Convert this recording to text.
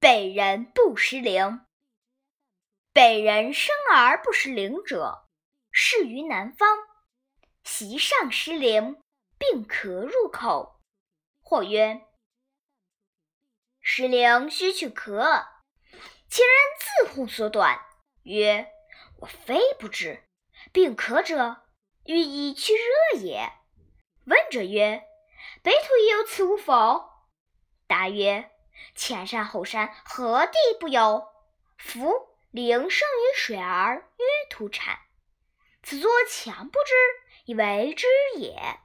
北人不识陵。北人生而不识陵者，适于南方。席上失陵，并咳入口。或曰：“失陵须去咳。”其人自乎所短，曰：“我非不知。并咳者，欲以去热也。”问者曰：“北土亦有此物否？”答曰：“前山后山，何地不有？夫陵生于水而曰土产，此作强不知，以为知也。”